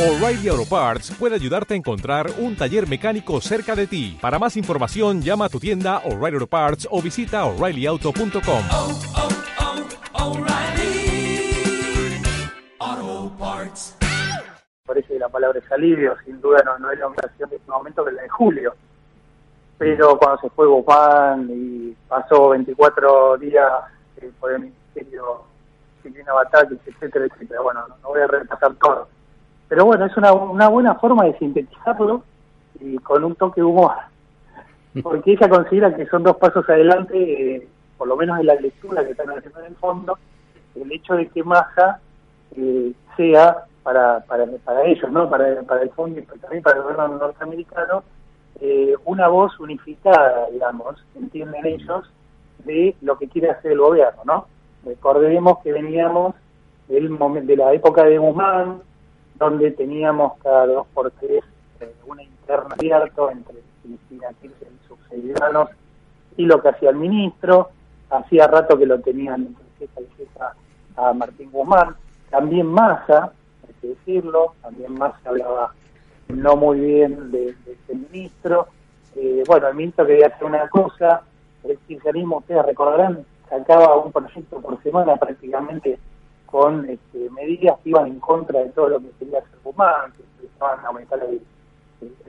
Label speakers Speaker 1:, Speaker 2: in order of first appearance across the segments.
Speaker 1: O'Reilly Auto Parts puede ayudarte a encontrar un taller mecánico cerca de ti. Para más información, llama a tu tienda O'Reilly Auto Parts o visita oreillyauto.com.
Speaker 2: oh, oh, Parts.
Speaker 3: parece que la palabra es alivio, sin duda no, no es la operación de este momento que la de julio. Pero cuando se fue Guzmán y pasó 24 días eh, por el Ministerio Silvina Batakis, etcétera, etcétera, bueno, no, no voy a repasar todo. Pero bueno, es una, una buena forma de sintetizarlo y con un toque de humor. Porque ella considera que son dos pasos adelante, eh, por lo menos en la lectura que están haciendo en el fondo, el hecho de que Massa eh, sea para, para, para ellos, ¿no? para, para el fondo y también para el gobierno norteamericano, eh, una voz unificada, digamos, entienden ellos, de lo que quiere hacer el gobierno. ¿no? Recordemos que veníamos del de la época de Guzmán, donde teníamos cada dos por tres eh, una interna abierta entre Cristina Kirchner y sus seguidores y lo que hacía el ministro, hacía rato que lo tenían entre ceja y ceja a Martín Guzmán, también Massa, hay que decirlo, también Massa hablaba no muy bien de, de este ministro, Eh, bueno, el ministro quería hacer una cosa, el kirchnerismo, ustedes recordarán, sacaba un proyecto por semana prácticamente con este, medidas que iban en contra de todo lo que quería hacer Guzmán, que empezaban a aumentar el,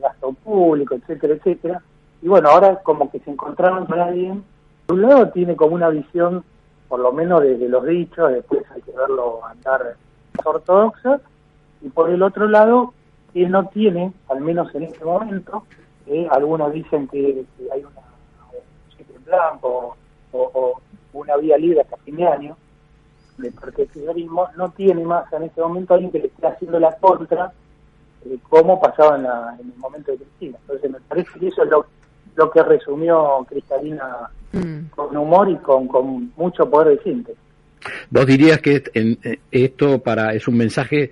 Speaker 3: gasto público, etcétera, etcétera. Y bueno, ahora como que se encontraron con alguien, por un lado tiene como una visión, por lo menos de, de los dichos, después hay que verlo andar ortodoxa, y por el otro lado, que no tiene, al menos en este momento, eh, algunos dicen que, hay una, un cheque en blanco o, una vía libre hasta fin de año, del kirchnerismo, no tiene más en este momento alguien que le esté haciendo la contra, eh, como pasaba en, la- en el momento de Cristina. Entonces me parece que eso es lo, lo que resumió Cristalina
Speaker 4: Mm.
Speaker 3: con humor y con, con mucho poder de síntesis.
Speaker 5: Vos dirías que en- eh, esto para es un mensaje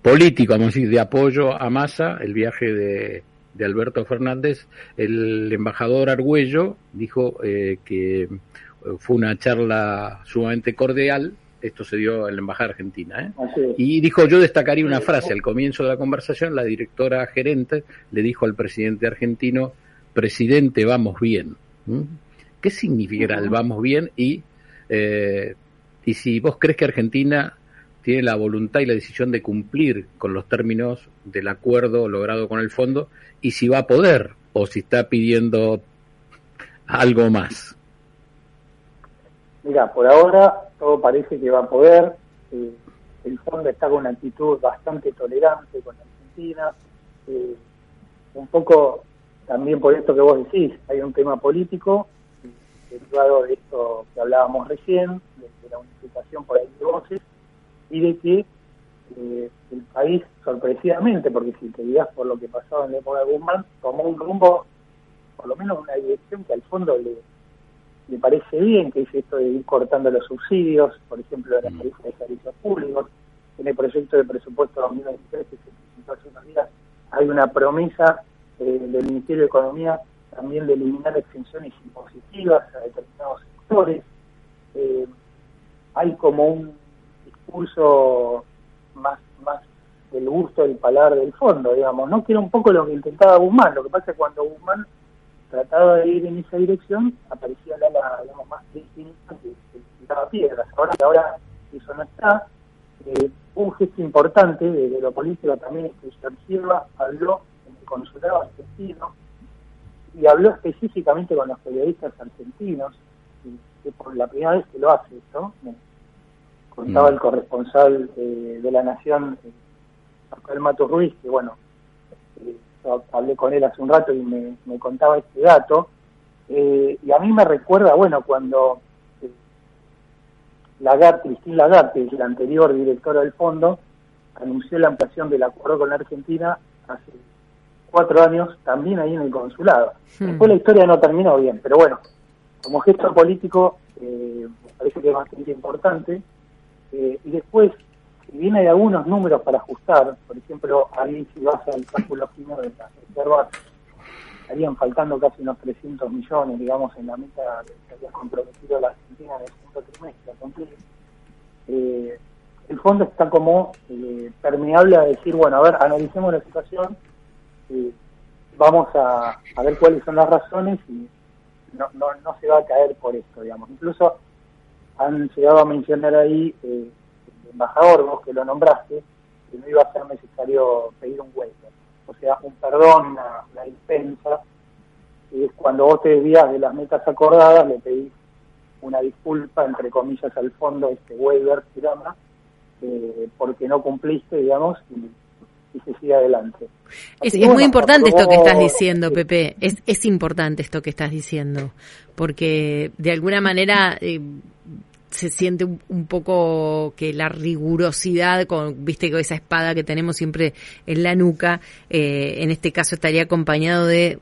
Speaker 5: político, vamos a decir, de apoyo a Massa, el viaje de, de Alberto Fernández. El embajador Argüello dijo eh, que fue una charla sumamente cordial. Esto se dio en la embajada argentina, ¿eh?
Speaker 3: Así.
Speaker 5: Y dijo, yo destacaría una frase al comienzo de la conversación, la directora gerente le dijo al presidente argentino, presidente, vamos bien. ¿Mm? ¿Qué significará el vamos bien? Y, eh, y si vos crees que Argentina tiene la voluntad y la decisión de cumplir con los términos del acuerdo logrado con el fondo, y si va a poder, o si está pidiendo algo más.
Speaker 3: Mira, por ahora todo parece que va a poder. eh, el fondo está con una actitud bastante tolerante con Argentina. eh, un poco también por esto que vos decís, hay un tema político eh, derivado de esto que hablábamos recién, de, de la unificación por ahí de voces, y de que el país, sorpresivamente, porque si te digas por lo que pasaba en la época de Guzmán, tomó un rumbo, por lo menos una dirección que al fondo le, le parece bien, que es esto de ir cortando los subsidios, por ejemplo, de las tarifas de servicios públicos. En el proyecto de presupuesto 2023 que se presentó hace unos días, hay una promesa eh, del Ministerio de Economía también de eliminar exenciones impositivas a determinados sectores. Eh, hay como un discurso más más del gusto del paladar del fondo, digamos, ¿no? Que era un poco lo que intentaba Guzmán. Lo que pasa es que cuando Guzmán trataba de ir en esa dirección, aparecía la, la digamos, más distinta que, tiraba piedras. Ahora que ahora eso no está, eh, un gesto importante de, de lo político también es que Ser Silva habló en el consulado argentino y habló específicamente con los periodistas argentinos, y que por la primera vez que lo hace, ¿no? Me contaba
Speaker 5: Mm.
Speaker 3: el corresponsal eh, de la Nación, eh, Rafael Mato Ruiz, que bueno, eh, hablé con él hace un rato y me, me contaba este dato, eh, y a mí me recuerda, bueno, cuando eh, Lagarde, Cristín Lagarde, la anterior directora del fondo, anunció la ampliación del acuerdo con la Argentina hace cuatro años, también ahí en el consulado.
Speaker 4: Hmm.
Speaker 3: Después la historia no terminó bien, pero bueno, como gesto político eh, me parece que es bastante importante. Eh, y después, bien hay algunos números para ajustar, por ejemplo, ahí si vas al cálculo fino de las reservas, estarían faltando casi unos 300 millones, digamos, en la meta que había comprometido la Argentina en el segundo trimestre cumplir. Eh, el fondo está como eh, permeable a decir, bueno, a ver, analicemos la situación, vamos a, ver cuáles son las razones y no, no, no se va a caer por esto, digamos. Incluso han llegado a mencionar ahí, eh, embajador, vos que lo nombraste, que no iba a ser necesario pedir un waiver. O sea, un perdón, una, una dispensa, y es cuando vos te desvías de las metas acordadas, le pedís una disculpa, entre comillas, al fondo, este waiver se llama, eh, porque no cumpliste, digamos, y, y se sigue adelante.
Speaker 4: Es, muy importante esto que estás diciendo. Pepe. Es, es importante esto que estás diciendo, porque de alguna manera eh, se siente un, poco que la rigurosidad, con, viste, con esa espada que tenemos siempre en la nuca, eh, en este caso estaría acompañado de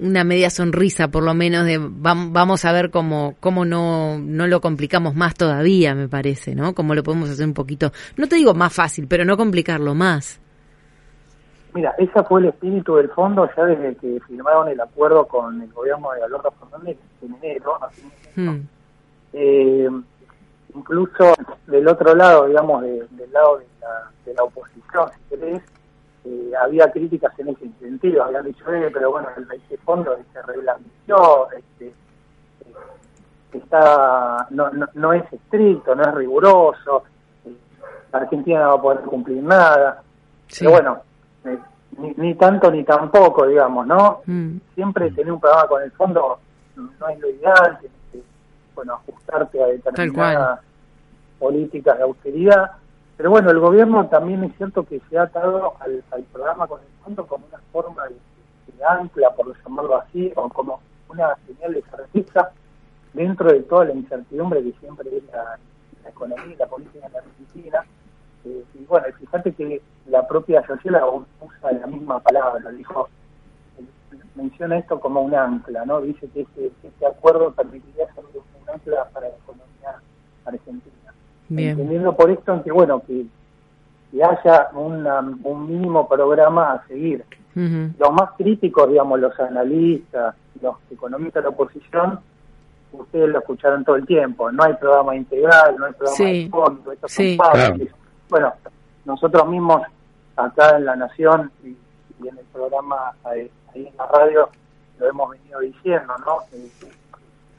Speaker 4: una media sonrisa, por lo menos, de vam- vamos a ver cómo, cómo no, no lo complicamos más todavía, me parece, ¿no? Cómo lo podemos hacer un poquito, no te digo más fácil, pero no complicarlo más.
Speaker 3: Mira, ese fue el espíritu del fondo ya desde que firmaron el acuerdo con el gobierno de Alberto Fernández en enero. de enero.
Speaker 4: Hmm.
Speaker 3: Eh, incluso del otro lado, digamos, de- del lado de la, de la oposición, si querés, eh, había críticas en ese sentido. Habían dicho, eh, pero bueno, el, ese fondo se reblanqueó, este, eh, está, no, no, no es estricto, no es riguroso, eh, Argentina no va a poder cumplir nada.
Speaker 4: Sí.
Speaker 3: Pero bueno, eh, ni, ni tanto ni tampoco, digamos, ¿no?
Speaker 4: Mm.
Speaker 3: Siempre tener un programa con el fondo no es lo ideal, tienes que, bueno, ajustarte a determinadas políticas de austeridad. Pero bueno, el gobierno también es cierto que se ha atado al, al programa con el fondo como una forma de, de ancla, por llamarlo así, o como una señal de certeza dentro de toda la incertidumbre que siempre es la, la economía y la política en la Argentina. Eh, y bueno, fíjate que la propia Yosela usa la misma palabra, dijo, menciona esto como un ancla, ¿no? Dice que este, este acuerdo permitiría ser un ancla para la economía argentina.
Speaker 4: Bien.
Speaker 3: Entendiendo por esto en que, bueno, que, que haya una- un mínimo programa a seguir. Los más críticos, digamos, los analistas, los economistas de la oposición, ustedes lo escucharon todo el tiempo. No hay programa integral, no hay programa
Speaker 4: Sí.
Speaker 3: de fondo, estos
Speaker 4: Sí.
Speaker 3: son.
Speaker 5: Claro.
Speaker 3: Bueno, nosotros mismos acá en La Nación y, y en el programa ahí, ahí en la radio lo hemos venido diciendo, ¿no?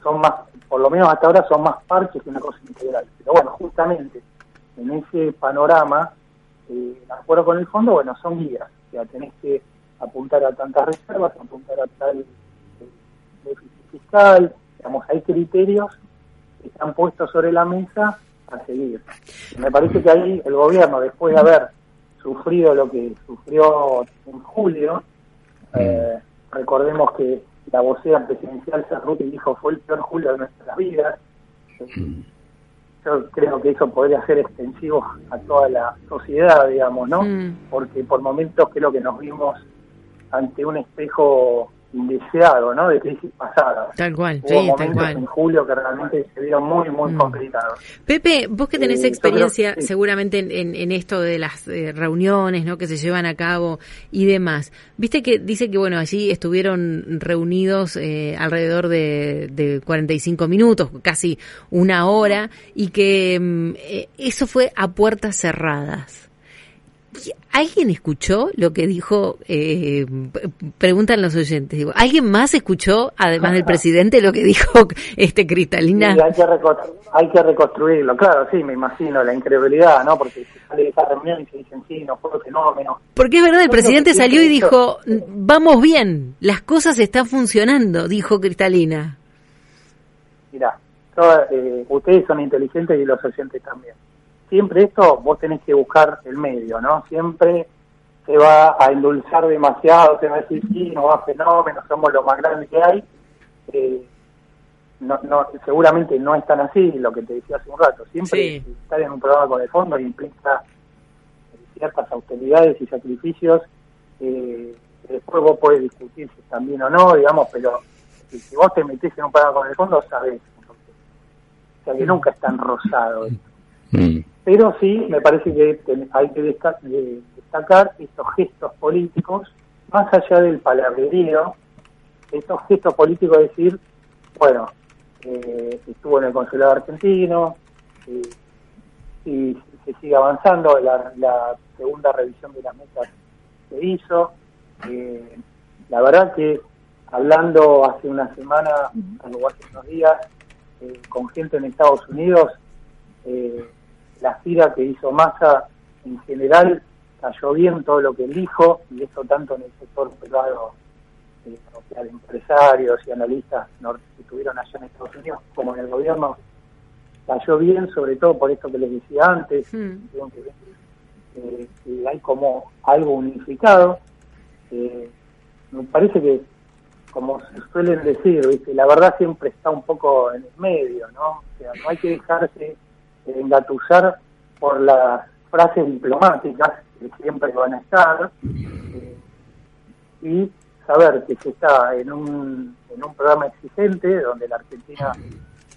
Speaker 3: Son más, por lo menos hasta ahora son más parches que una cosa integral. Pero bueno, justamente en ese panorama, eh, el acuerdo con el fondo, bueno, son guías. O sea, tenés que apuntar a tantas reservas, apuntar a tal eh, déficit fiscal, digamos, hay criterios que están puestos sobre la mesa a seguir. Me parece que ahí el gobierno, después de haber sufrido lo que sufrió en julio, eh, recordemos que la vocera presidencial Cerruti dijo fue el peor julio de nuestras vidas. Yo creo que eso podría ser extensivo a toda la sociedad, digamos, ¿no?
Speaker 4: Mm.
Speaker 3: Porque por momentos creo que nos vimos ante un espejo indeseado, ¿no? De crisis pasadas.
Speaker 4: Tal cual,
Speaker 3: Hubo
Speaker 4: sí, tal cual.
Speaker 3: en julio que realmente se vieron muy, muy
Speaker 4: Mm.
Speaker 3: complicados.
Speaker 4: Pepe, vos que tenés
Speaker 3: Eh,
Speaker 4: experiencia
Speaker 3: creo- sí.
Speaker 4: seguramente en, en- en esto de las eh, reuniones ¿no? que se llevan a cabo y demás, viste que dice que bueno allí estuvieron reunidos eh, alrededor de, de 45 minutos, casi una hora, y que mm, eh, eso fue a puertas cerradas. ¿Y ¿Alguien escuchó lo que dijo? Eh, preguntan los oyentes. Digo, ¿Alguien más escuchó, además del presidente, lo que dijo este Cristalina?
Speaker 3: Hay que, reco- hay que reconstruirlo, claro, sí, me imagino, la incredulidad, ¿no? Porque sale de esa reunión y se dicen, sí, no fue fenómeno.
Speaker 4: Porque es verdad, el presidente salió y dijo, vamos bien, las cosas están funcionando, dijo Cristalina.
Speaker 3: Mirá, yo, eh, ustedes son inteligentes y los oyentes también. Siempre esto vos tenés que buscar el medio, ¿no? Siempre se va a endulzar demasiado, se va a decir, sí, no va fenómeno, somos lo más grande que hay. Eh, no, no, seguramente no es tan así, lo que te decía hace un rato. Siempre
Speaker 4: Sí.
Speaker 3: estar en un programa con el fondo implica ciertas austeridades y sacrificios. Eh, después vos podés discutir si están bien o no, digamos, pero si, si vos te metés en un programa con el fondo, sabés. O sea que nunca es tan rosado. esto.
Speaker 5: Mm.
Speaker 3: Pero sí, me parece que hay que desta- de- destacar estos gestos políticos, más allá del palabrerío, estos gestos políticos de decir, bueno, eh, estuvo en el consulado argentino, eh, si se sigue avanzando, la, la segunda revisión de las metas se hizo. Eh, la verdad que hablando hace una semana, o hace unos días, eh, con gente en Estados Unidos, eh, la gira que hizo Massa en general cayó bien todo lo que él dijo, y esto tanto en el sector privado, eh, o sea, de empresarios y analistas que estuvieron allá en Estados Unidos, como en el gobierno, cayó bien, sobre todo por esto que les decía antes,
Speaker 4: Mm.
Speaker 3: que, eh, que hay como algo unificado. Eh, me parece que, como se suelen decir, ¿viste? la verdad siempre está un poco en el medio, ¿no? O sea, no hay que dejarse engatusar por las frases diplomáticas que siempre van a estar eh, y saber que se está en un, en un programa exigente donde la Argentina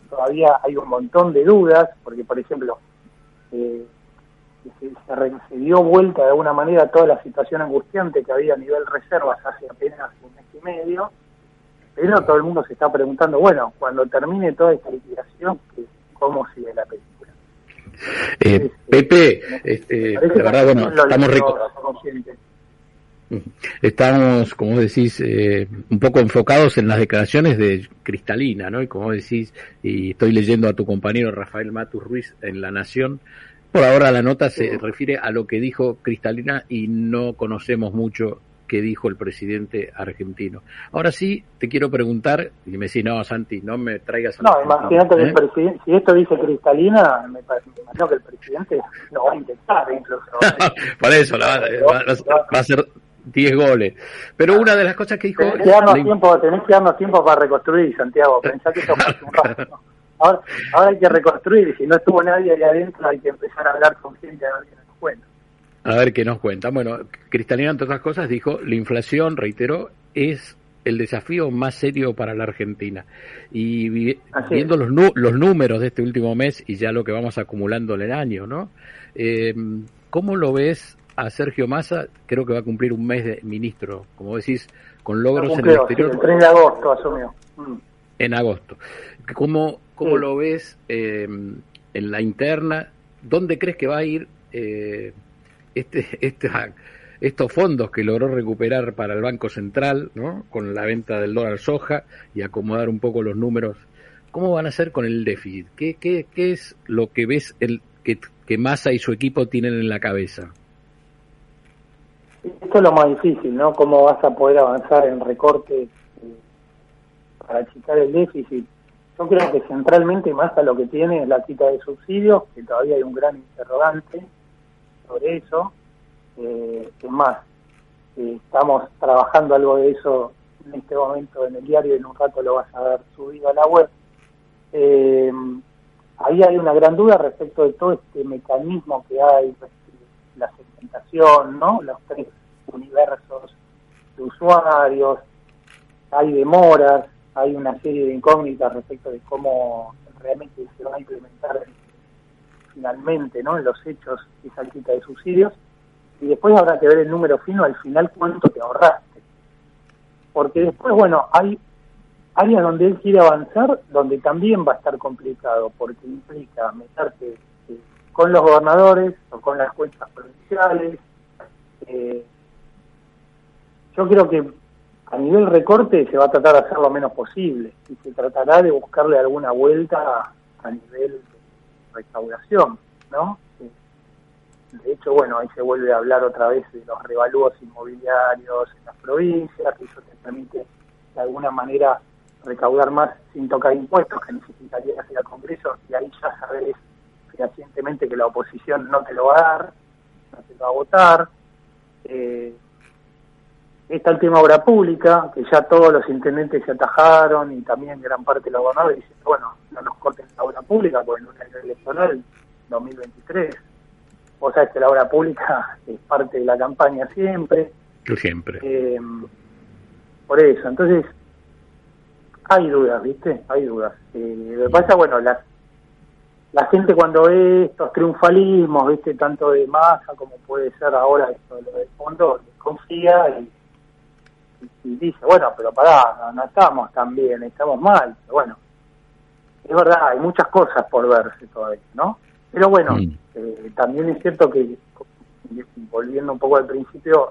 Speaker 3: todavía hay un montón de dudas, porque por ejemplo, eh, se, dio vuelta de alguna manera toda la situación angustiante que había a nivel reservas hace apenas un mes y medio, pero todo el mundo se está preguntando, bueno, cuando termine toda esta liquidación, ¿qué- ¿cómo sigue la película?
Speaker 5: Eh, Pepe, este, la verdad, bueno, estamos
Speaker 3: consciente.
Speaker 5: Estamos, como decís, eh, un poco enfocados en las declaraciones de Cristalina, ¿no? Y como decís, y estoy leyendo a tu compañero Rafael Matus Ruiz en La Nación, por ahora la nota se refiere a lo que dijo Cristalina y no conocemos mucho qué dijo el presidente argentino. Ahora sí, te quiero preguntar, y me decís, no, Santi, no me traigas... a
Speaker 3: No, imagínate que
Speaker 5: ¿eh?
Speaker 3: el presidente, si esto dice Cristalina, me, imagino que el presidente lo va a intentar incluso.
Speaker 5: Por eso, la, va, va- a ser 10 goles. Pero una de las cosas que dijo...
Speaker 3: Tenés que darnos
Speaker 5: la-
Speaker 3: tiempo, tenés que darnos tiempo para reconstruir, Santiago. Pensá que esto hace un rato. Ahora, ahora hay que reconstruir, y si no estuvo nadie ahí adentro, hay que empezar a hablar con gente a ver qué nos cuenta.
Speaker 5: A ver qué nos cuentan. Bueno, Cristalina, entre otras cosas, dijo, la inflación, reiteró, es el desafío más serio para la Argentina. Y vi-
Speaker 3: Así es.
Speaker 5: viendo los, nu- los números de este último mes y ya lo que vamos acumulando en el año, ¿no? Eh, ¿Cómo lo ves a Sergio Massa? Creo que va a cumplir un mes de ministro, como decís, con logros en el
Speaker 3: sí,
Speaker 5: exterior
Speaker 3: el 3 de agosto asumió. Mm.
Speaker 5: en agosto. ¿Cómo, cómo
Speaker 3: Sí.
Speaker 5: lo ves eh, en la interna? ¿Dónde crees que va a ir eh, este, esta- estos fondos que logró recuperar para el Banco Central, ¿no? con la venta del dólar soja y acomodar un poco los números? ¿Cómo van a hacer con el déficit? ¿Qué, qué, qué es lo que ves el, que, que Massa y su equipo tienen en la cabeza?
Speaker 3: Esto es lo más difícil, ¿no? ¿Cómo vas a poder avanzar en recortes eh, para achicar el déficit? Yo creo que centralmente Massa lo que tiene es la quita de subsidios, que todavía hay un gran interrogante sobre eso. Eh, es más, eh, estamos trabajando algo de eso en este momento en el diario en un rato lo vas a ver subido a la web. Eh, ahí hay una gran duda respecto de todo este mecanismo que hay, la segmentación, ¿no? Los tres universos de usuarios, hay demoras, hay una serie de incógnitas respecto de cómo realmente se va a implementar finalmente, ¿no? En los hechos esa quita de subsidios y después habrá que ver el número fino al final cuánto te ahorraste. Porque después, bueno, hay áreas donde él quiere avanzar, donde también va a estar complicado, porque implica meterte eh, con los gobernadores o con las cuentas provinciales. Eh, yo creo que a nivel recorte se va a tratar de hacer lo menos posible y se tratará de buscarle alguna vuelta a nivel recaudación, ¿no? De hecho, bueno, ahí se vuelve a hablar otra vez de los revalúos inmobiliarios en las provincias, que eso te permite de alguna manera recaudar más sin tocar impuestos que necesitaría hacer al Congreso y ahí ya sabes fehacientemente que la oposición no te lo va a dar, no te lo va a votar. Eh, está el tema obra pública, que ya todos los intendentes se atajaron y también gran parte de los gobernadores dicen, bueno, no nos corten la obra pública porque en un año electoral 2023. Vos sabés que la obra pública es parte de la campaña siempre.
Speaker 5: Siempre.
Speaker 3: Eh, por eso, entonces, hay dudas, ¿viste? Hay dudas. Eh, lo que pasa, bueno, la, la gente cuando ve estos triunfalismos, ¿viste? Tanto de masa como puede ser ahora esto de lo del fondo, confía y, y- dice, bueno, pero pará, no, no estamos tan bien, estamos mal. Pero bueno, es verdad, hay muchas cosas por verse todavía, ¿no? Pero bueno, eh, también es cierto que, volviendo un poco al principio,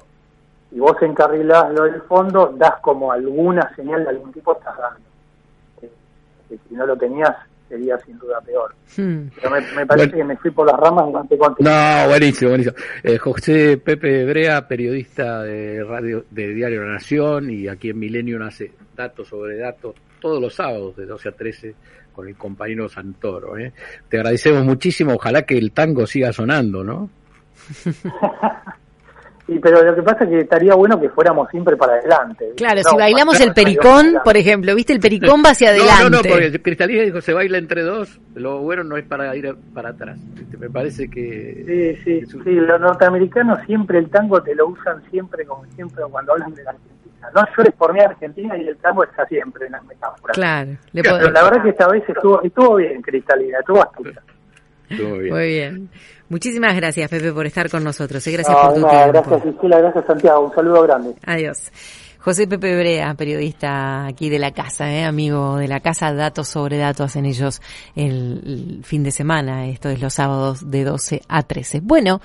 Speaker 3: si vos encarrilás lo del fondo, das como alguna señal de algún tipo estás dando. Eh, que si no lo tenías, sería sin duda peor.
Speaker 4: Hmm.
Speaker 3: Pero me, me parece
Speaker 5: Bueno.
Speaker 3: que me fui por las ramas y no te conté.
Speaker 5: No, buenísimo, buenísimo. Eh, José Pepe Brea, periodista de radio de Diario La Nación y aquí en Milenio hace datos sobre datos todos los sábados de 12 a 13 con el compañero Santoro. ¿eh? Te agradecemos muchísimo, ojalá que el tango siga sonando, ¿no?
Speaker 3: Y, pero lo que pasa es que estaría bueno que fuéramos siempre para adelante. ¿viste?
Speaker 4: Claro,
Speaker 3: No,
Speaker 4: si bailamos el pericón, por ejemplo, ¿viste? El pericón va hacia adelante.
Speaker 5: No, no, no, porque Cristalina dijo se baila entre dos, lo bueno no es para ir para atrás. ¿viste? Me parece que...
Speaker 3: Sí, sí,
Speaker 5: un-
Speaker 3: sí, los norteamericanos siempre el tango te lo usan siempre como siempre cuando hablan de la Argentina. No llores por mi Argentina y el tango está siempre en las metáforas.
Speaker 4: Claro, le
Speaker 3: Pero la verdad que esta vez estuvo, estuvo bien, Cristalina, estuvo astuta.
Speaker 5: Estuvo bien.
Speaker 4: Muy bien. Muchísimas gracias, Pepe, por estar con nosotros. eh. Gracias
Speaker 3: No,
Speaker 4: por tu
Speaker 3: no,
Speaker 4: tiempo.
Speaker 3: gracias Gisela, gracias Santiago, un saludo grande.
Speaker 4: Adiós. José Pepe Brea, periodista aquí de la casa, ¿eh? amigo de la casa, datos sobre datos hacen ellos el, el fin de semana, esto es los sábados de 12 a 13. Bueno,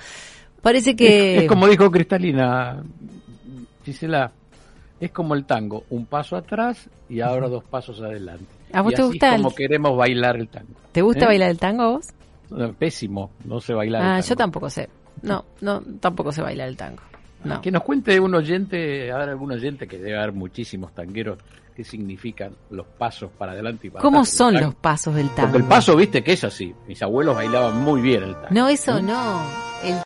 Speaker 4: parece que...
Speaker 5: Es, es como dijo Cristalina, Gisela, es como el tango, un paso atrás y ahora dos pasos adelante.
Speaker 4: ¿A vos
Speaker 5: y
Speaker 4: te
Speaker 5: así
Speaker 4: gusta
Speaker 5: es
Speaker 4: el-
Speaker 5: como queremos bailar el tango.
Speaker 4: ¿Te gusta
Speaker 5: ¿Eh?
Speaker 4: bailar el tango a vos?
Speaker 5: No, Pésimo, no sé bailar el
Speaker 4: Ah,
Speaker 5: tango.
Speaker 4: yo tampoco sé. No, no, tampoco sé bailar el tango. No.
Speaker 5: Que nos cuente un oyente, a ver, algún oyente que debe haber muchísimos tangueros, qué significan los pasos para adelante y para
Speaker 4: ¿Cómo
Speaker 5: atrás.
Speaker 4: son los pasos del tango?
Speaker 5: Porque el paso, viste que es así. Mis abuelos bailaban muy bien el tango.
Speaker 4: No, eso no. El